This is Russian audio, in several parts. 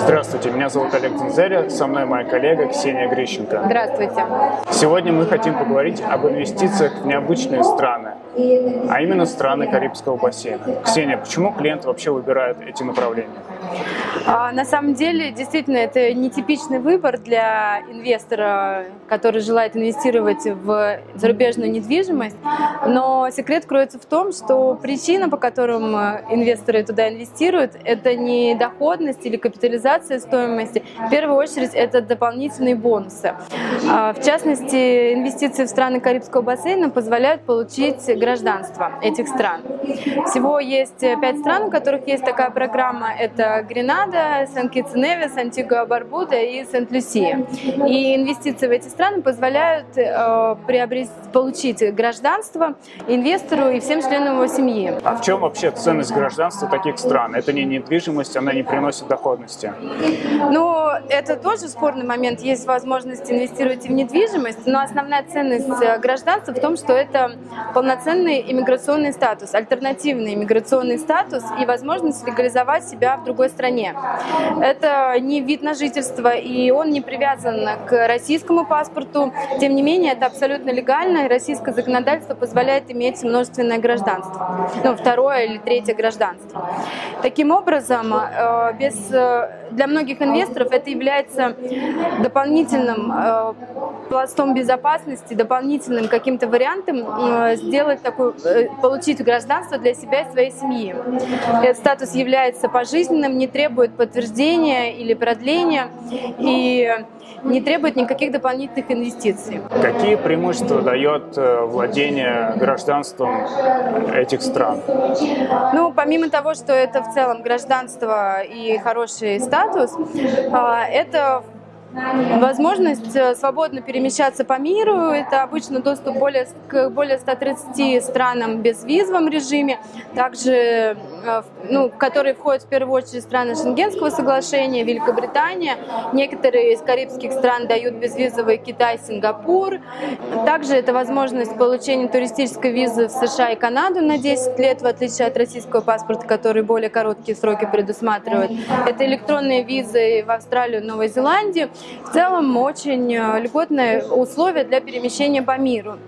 Здравствуйте, меня зовут Олег Дензеря, со мной моя коллега Ксения Грищенко. Здравствуйте. Сегодня мы хотим поговорить об инвестициях в необычные страны, а именно страны Карибского бассейна. Ксения, почему клиент вообще выбирает эти направления? А, на самом деле, действительно, это нетипичный выбор для инвестора, который желает инвестировать в зарубежную недвижимость. Но секрет кроется в том, что причина, по которым инвесторы туда инвестируют, это не доходность или капитализация стоимости. В первую очередь, это дополнительные бонусы. А, в частности, инвестиции в страны Карибского бассейна позволяют получить гражданство этих стран. Всего есть пять стран, у которых есть такая программа. Это Гренада, Сан-Китс-Невис, Антигуа-Барбуда и Сент-Люсия. И инвестиции в эти страны позволяют э, приобрести, получить гражданство инвестору и всем членам его семьи. А в чем вообще ценность гражданства таких стран? Это не недвижимость, она не приносит доходности. Ну, это тоже спорный момент. Есть возможность инвестировать и в недвижимость, но основная ценность э, гражданства в том, что это полноценный иммиграционный статус, альтернативный иммиграционный статус и возможность легализовать себя в другой стране. Это не вид на жительство, и он не привязан к российскому паспорту. Тем не менее, это абсолютно легально, и российское законодательство позволяет иметь множественное гражданство. Ну, второе или третье гражданство. Таким образом, э, без, э, для многих инвесторов это является дополнительным э, пластом безопасности, дополнительным каким-то вариантом сделать такой, получить гражданство для себя и своей семьи. Этот статус является пожизненным, не требует подтверждения или продления и не требует никаких дополнительных инвестиций. Какие преимущества дает э, владение гражданством этих стран? Ну, помимо того, что это в целом гражданство и хороший статус, а, это Возможность э, свободно перемещаться по миру – это обычно доступ более, к более 130 странам в безвизовом режиме, также, э, ну, которые входят в первую очередь страны Шенгенского соглашения, Великобритания. Некоторые из карибских стран дают безвизовый Китай, Сингапур. Также это возможность получения туристической визы в США и Канаду на 10 лет, в отличие от российского паспорта, который более короткие сроки предусматривает. Это электронные визы в Австралию, Новую Зеландию – в целом очень э, льготные условия для перемещения по миру.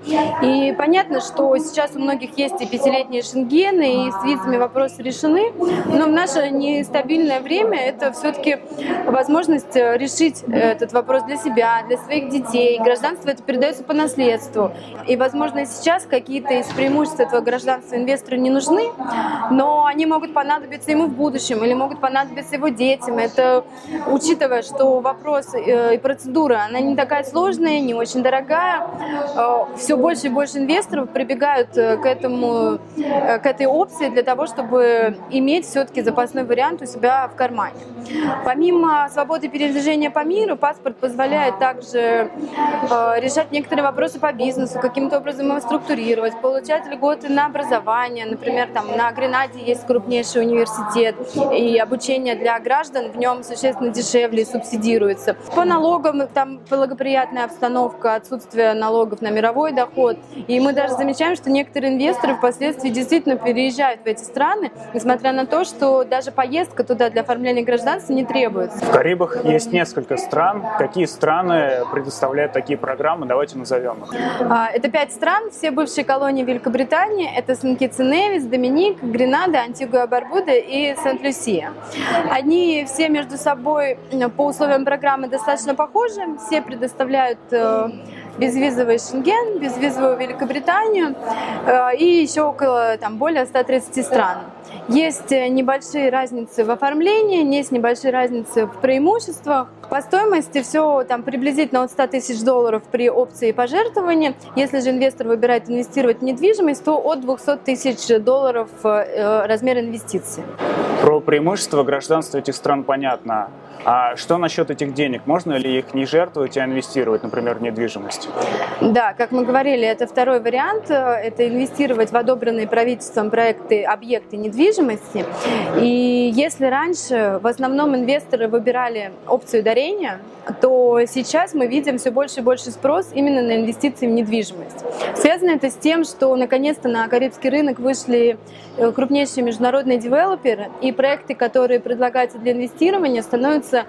И понятно, что сейчас у многих есть и пятилетние шенгены, и с визами вопросы решены, но в наше нестабильное время это все-таки возможность э, решить этот вопрос для себя, для своих детей. Гражданство это передается по наследству. И, возможно, сейчас какие-то из преимуществ этого гражданства инвестору не нужны, но они могут понадобиться ему в будущем или могут понадобиться его детям. Это учитывая, что вопрос и процедура, она не такая сложная, не очень дорогая. Э, Все больше и больше инвесторов прибегают э, к, этому, к этой опции для того, чтобы иметь все-таки запасной вариант у себя в кармане. Помимо свободы передвижения по миру, паспорт позволяет также решать некоторые вопросы по бизнесу, каким-то образом его структурировать, получать льготы на образование. Например, там на Гренаде есть крупнейший университет, и обучение для граждан в нем существенно дешевле и субсидируется. По налогам там благоприятная обстановка, отсутствие налогов на мировой доход. И мы даже замечаем, что некоторые инвесторы впоследствии действительно переезжают в эти страны, несмотря на то, что даже поездка туда для оформления гражданства не требуется. В Карибах есть несколько стран. Какие страны предоставляют такие программы? Давайте назовем их. А, это пять стран, все бывшие колонии Великобритании. Это Сен-Китс и Невис, Доминик, Гренада, Антигуа-Барбуда и Сент-Люсия. Они все между собой по условиям программы достаточно достаточно похожи. Все предоставляют э, безвизовый Шенген, безвизовую Великобританию э, и еще около там, более 130 стран. Есть э, небольшие разницы в оформлении, есть небольшие разницы в преимуществах. По стоимости все там приблизительно от 100 тысяч долларов при опции пожертвования. Если же инвестор выбирает инвестировать в недвижимость, то от 200 тысяч долларов размер инвестиций. Про преимущества гражданства этих стран понятно. А что насчет этих денег? Можно ли их не жертвовать, а инвестировать, например, в недвижимость? Да, как мы говорили, это второй вариант. Это инвестировать в одобренные правительством проекты, объекты недвижимости. И если раньше в основном инвесторы выбирали опцию ускорения, то сейчас мы видим все больше и больше спрос именно на инвестиции в недвижимость. Связано это с тем, что наконец-то на карибский рынок вышли э, крупнейшие международные девелоперы, и проекты, которые предлагаются для инвестирования, становятся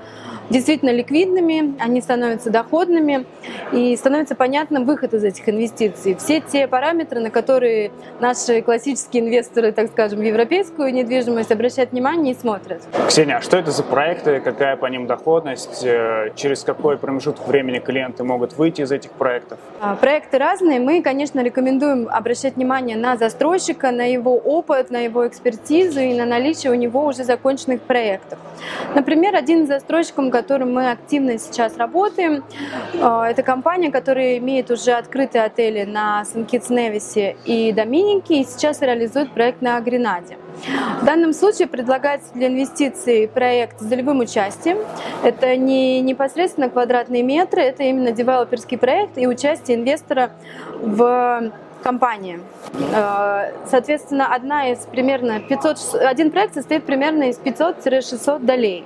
действительно ликвидными, они становятся доходными, и становится понятным выход из этих инвестиций. Все те параметры, на которые наши классические инвесторы, так скажем, в европейскую недвижимость обращают внимание и смотрят. Ксения, а что это за проекты, какая по ним доходность, э, через какой промежуток времени клиенты могут выйти из этих проектов? А, проекты разные. Мы, конечно, рекомендуем обращать внимание на застройщика, на его опыт, на его экспертизу и на наличие у него уже законченных проектов. Например, один из застройщиков, которым мы активно сейчас работаем. А, это компания, которая имеет уже открытые отели на Сан-Китс-Невисе и Доминике и сейчас реализует проект на Гренаде. В данном случае предлагается для инвестиций проект с долевым участием. Это не непосредственно квадратные метры, это именно девелоперский проект и участие инвестора в компании. Э, соответственно, одна из примерно 500, один проект состоит примерно из 500-600 долей.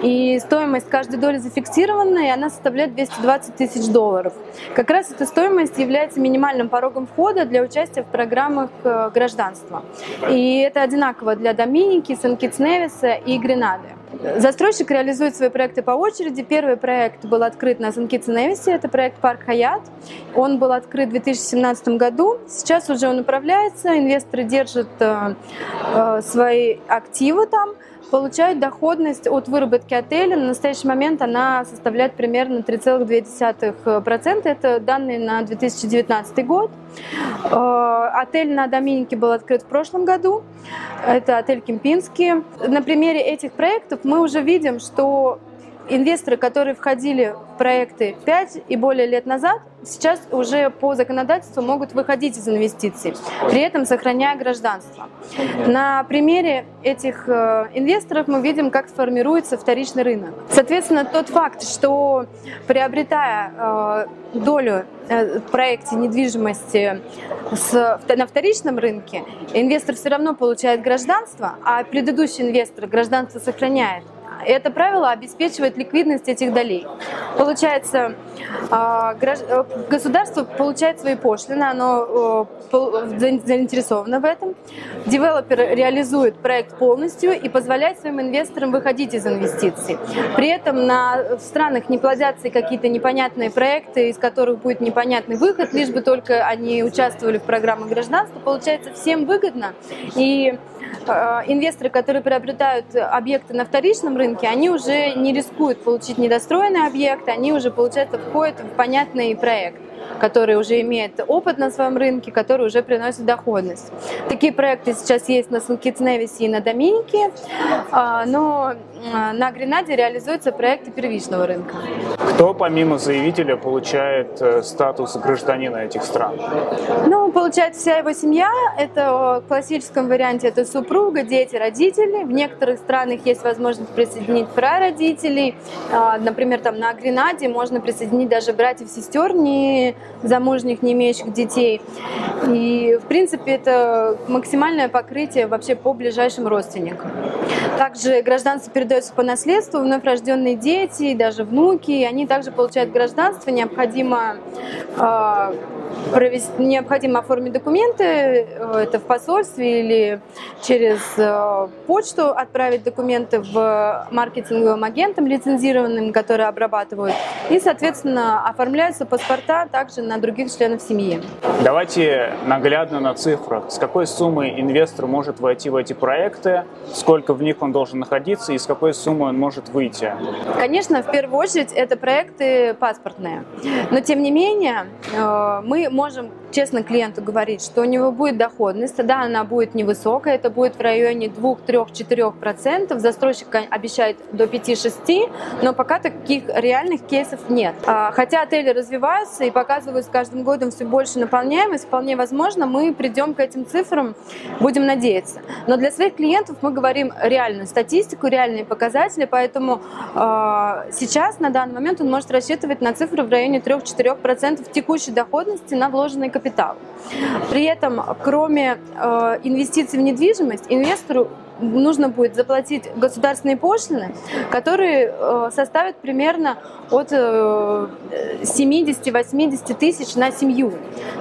И стоимость каждой доли зафиксирована, и она составляет 220 тысяч долларов. Как раз эта стоимость является минимальным порогом входа для участия в программах э, гражданства. И это одинаково для Доминики, Сан-Китс-Невиса и Гренады. Застройщик реализует свои проекты по очереди. Первый проект был открыт на Сан-Китс-Невисе, это проект Парк Хаят. Он был открыт в 2017 году. Сейчас уже он управляется, инвесторы держат э, э, свои активы там получают доходность от выработки отеля. На настоящий момент она составляет примерно 3,2%. Это данные на 2019 год. Э, отель на Доминике был открыт в прошлом году. Это отель Кемпинский. На примере этих проектов мы уже видим, что инвесторы, которые входили в проекты 5 и более лет назад, сейчас уже по законодательству могут выходить из инвестиций, при этом сохраняя гражданство. На примере этих э, инвесторов мы видим, как сформируется вторичный рынок. Соответственно, тот факт, что приобретая э, долю э, в проекте недвижимости на вторичном рынке, инвестор все равно получает гражданство, а предыдущий инвестор гражданство сохраняет это правило обеспечивает ликвидность этих долей. Получается, а, э, государство получает свои пошлины, оно э, заинтересовано в этом. Девелопер реализует проект полностью и позволяет своим инвесторам выходить из инвестиций. При этом на, в странах не плодятся какие-то непонятные проекты, из которых будет непонятный выход, лишь бы только они участвовали в программах гражданства. Получается, всем выгодно. И инвесторы, которые приобретают объекты на вторичном рынке, они уже не рискуют получить недостроенный объект, они уже, получается, входят в понятный проект который уже имеет опыт на своем рынке, который уже приносит доходность. Такие проекты сейчас есть на Сан-Китс-Невисе и на Доминике, а, но а, на Гренаде реализуются проекты первичного рынка. Кто помимо заявителя получает э, статус гражданина этих стран? Ну, получает вся его семья. Это в классическом варианте это супруга, дети, родители. В некоторых странах есть возможность присоединить прародителей. А, например, там на Гренаде можно присоединить даже братьев, сестер, не замужних, не имеющих детей. И, в принципе, это максимальное покрытие вообще по ближайшим родственникам. Также гражданство передается по наследству, вновь рожденные дети, даже внуки, они также получают гражданство. Необходимо э, провести, необходимо оформить документы, э, это в посольстве или через э, почту отправить документы в маркетинговым агентам лицензированным, которые обрабатывают. И, соответственно, оформляются паспорта также на других членов семьи. Давайте наглядно на цифрах. С какой суммой инвестор может войти в эти проекты, сколько в них он должен находиться и с какой суммой он может выйти? Конечно, в первую очередь это проекты паспортные. Но, тем не менее, э, мы можем честно клиенту говорить, что у него будет доходность, да, она будет невысокая, это будет в районе 2-3-4%, застройщик обещает до 5-6%, но пока таких реальных кейсов нет. А, хотя отели развиваются и показывают с каждым годом все больше наполняемость, вполне возможно, мы придем к этим цифрам, будем надеяться. Но для своих клиентов мы говорим реальную статистику, реальные показатели, поэтому э, сейчас, на данный момент, он может рассчитывать на цифры в районе 3-4% текущей доходности на вложенный капитал. При этом, кроме э, инвестиций в недвижимость, инвестору нужно будет заплатить государственные пошлины, которые э, составят примерно от 70-80 тысяч на семью.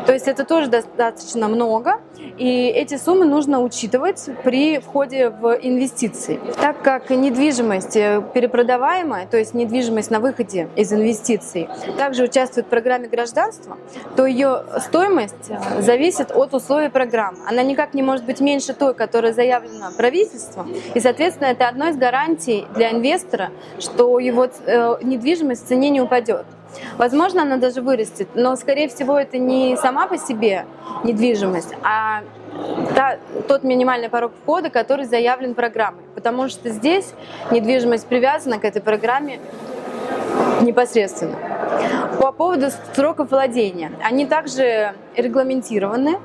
То есть это тоже достаточно много, и эти суммы нужно учитывать при входе в инвестиции. Так как недвижимость перепродаваемая, то есть недвижимость на выходе из инвестиций, также участвует в программе гражданства, то ее стоимость зависит от условий программы. Она никак не может быть меньше той, которая заявлена правительством, и, соответственно, это одно из гарантий для инвестора, что его э, недвижимость в цене не упадет. Возможно, она даже вырастет, но, скорее всего, это не сама по себе недвижимость, а та, тот минимальный порог входа, который заявлен программой. Потому что здесь недвижимость привязана к этой программе непосредственно. По поводу сроков владения. Они также регламентированы.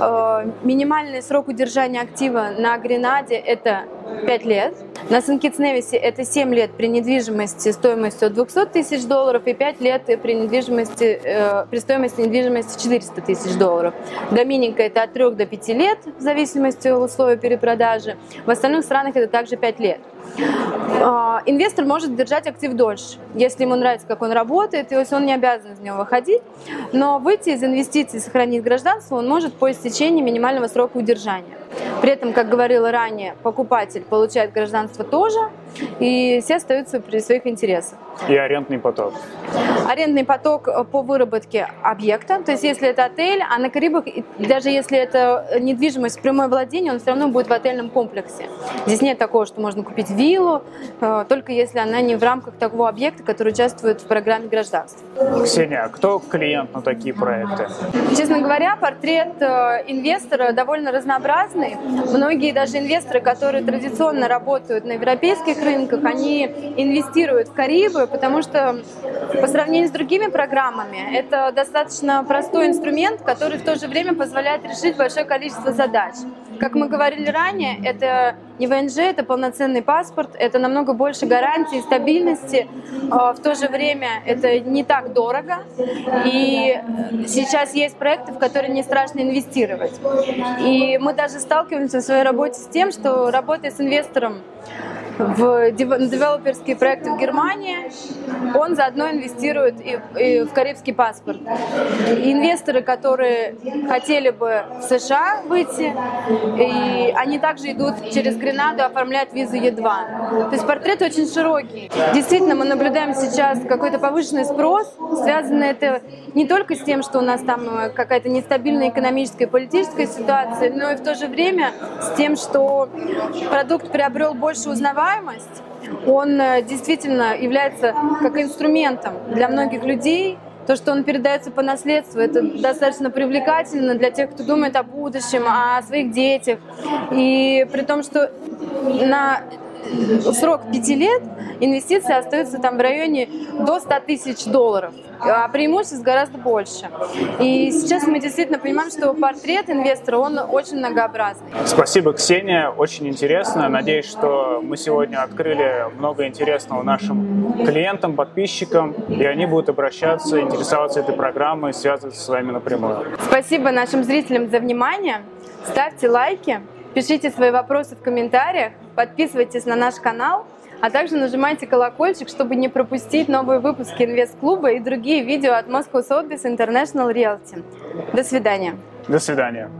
Э, минимальный срок удержания актива на Гренаде – это 5 лет. На Сан-Китс-Невисе это 7 лет при недвижимости стоимостью от 200 тысяч долларов и 5 лет при, недвижимости, э, при стоимости недвижимости 400 тысяч долларов. Доминика это от 3 до 5 лет в зависимости от условий перепродажи. В остальных странах это также 5 лет. Э, инвестор может держать актив дольше, если ему нравится, как он работает, то есть он не обязан из него выходить, но выйти из инвестиций и сохранить гражданство он может по истечении минимального срока удержания. При этом, как говорила ранее, покупатель получает гражданство тоже, и все остаются при своих интересах. И арендный поток. Арендный поток э, по выработке объекта, то есть если это отель, а на Карибах, даже если это недвижимость прямое владение, он все равно будет в отельном комплексе. Здесь нет такого, что можно купить виллу, э, только если она не в рамках такого объекта, который участвует в программе гражданства. Ксения, а кто клиент на такие проекты? Честно говоря, портрет э, инвестора довольно разнообразный. Многие даже инвесторы, которые традиционно работают на европейских рынках, они инвестируют в Карибы, потому что по сравнению с другими программами это достаточно простой инструмент, который в то же время позволяет решить большое количество задач. Как мы говорили ранее, это не ВНЖ, это полноценный паспорт, это намного больше гарантий, стабильности. А, в то же время это не так дорого. И сейчас есть проекты, в которые не страшно инвестировать. И мы даже сталкиваемся в своей работе с тем, что работая с инвестором в девелоперские проекты в Германии, он заодно инвестирует и, и в карибский паспорт. И инвесторы, которые хотели бы в США выйти, и они также идут через Гренаду оформлять визу Е2. То есть портрет очень широкий. Действительно, мы наблюдаем сейчас какой-то повышенный спрос, связанный это не только с тем, что у нас там э, какая-то нестабильная экономическая и политическая ситуация, но и в то же время с тем, что продукт приобрел больше узнаваемость, он э, действительно является как инструментом для многих людей, то, что он передается по наследству, это достаточно привлекательно для тех, кто думает о будущем, о своих детях. И при том, что на срок пяти лет инвестиции остаются там в районе до 100 тысяч долларов, а преимуществ гораздо больше. И сейчас мы действительно понимаем, что портрет инвестора, он очень многообразный. Спасибо, Ксения, очень интересно. Надеюсь, что мы сегодня открыли много интересного нашим клиентам, подписчикам, и они будут обращаться, интересоваться этой программой, связываться с вами напрямую. Спасибо нашим зрителям за внимание. Ставьте лайки, пишите свои вопросы в комментариях, подписывайтесь на наш канал, а также нажимайте колокольчик, чтобы не пропустить новые выпуски Инвест-клуба и другие видео от Moscow Sotheby's International Realty. До свидания. До свидания.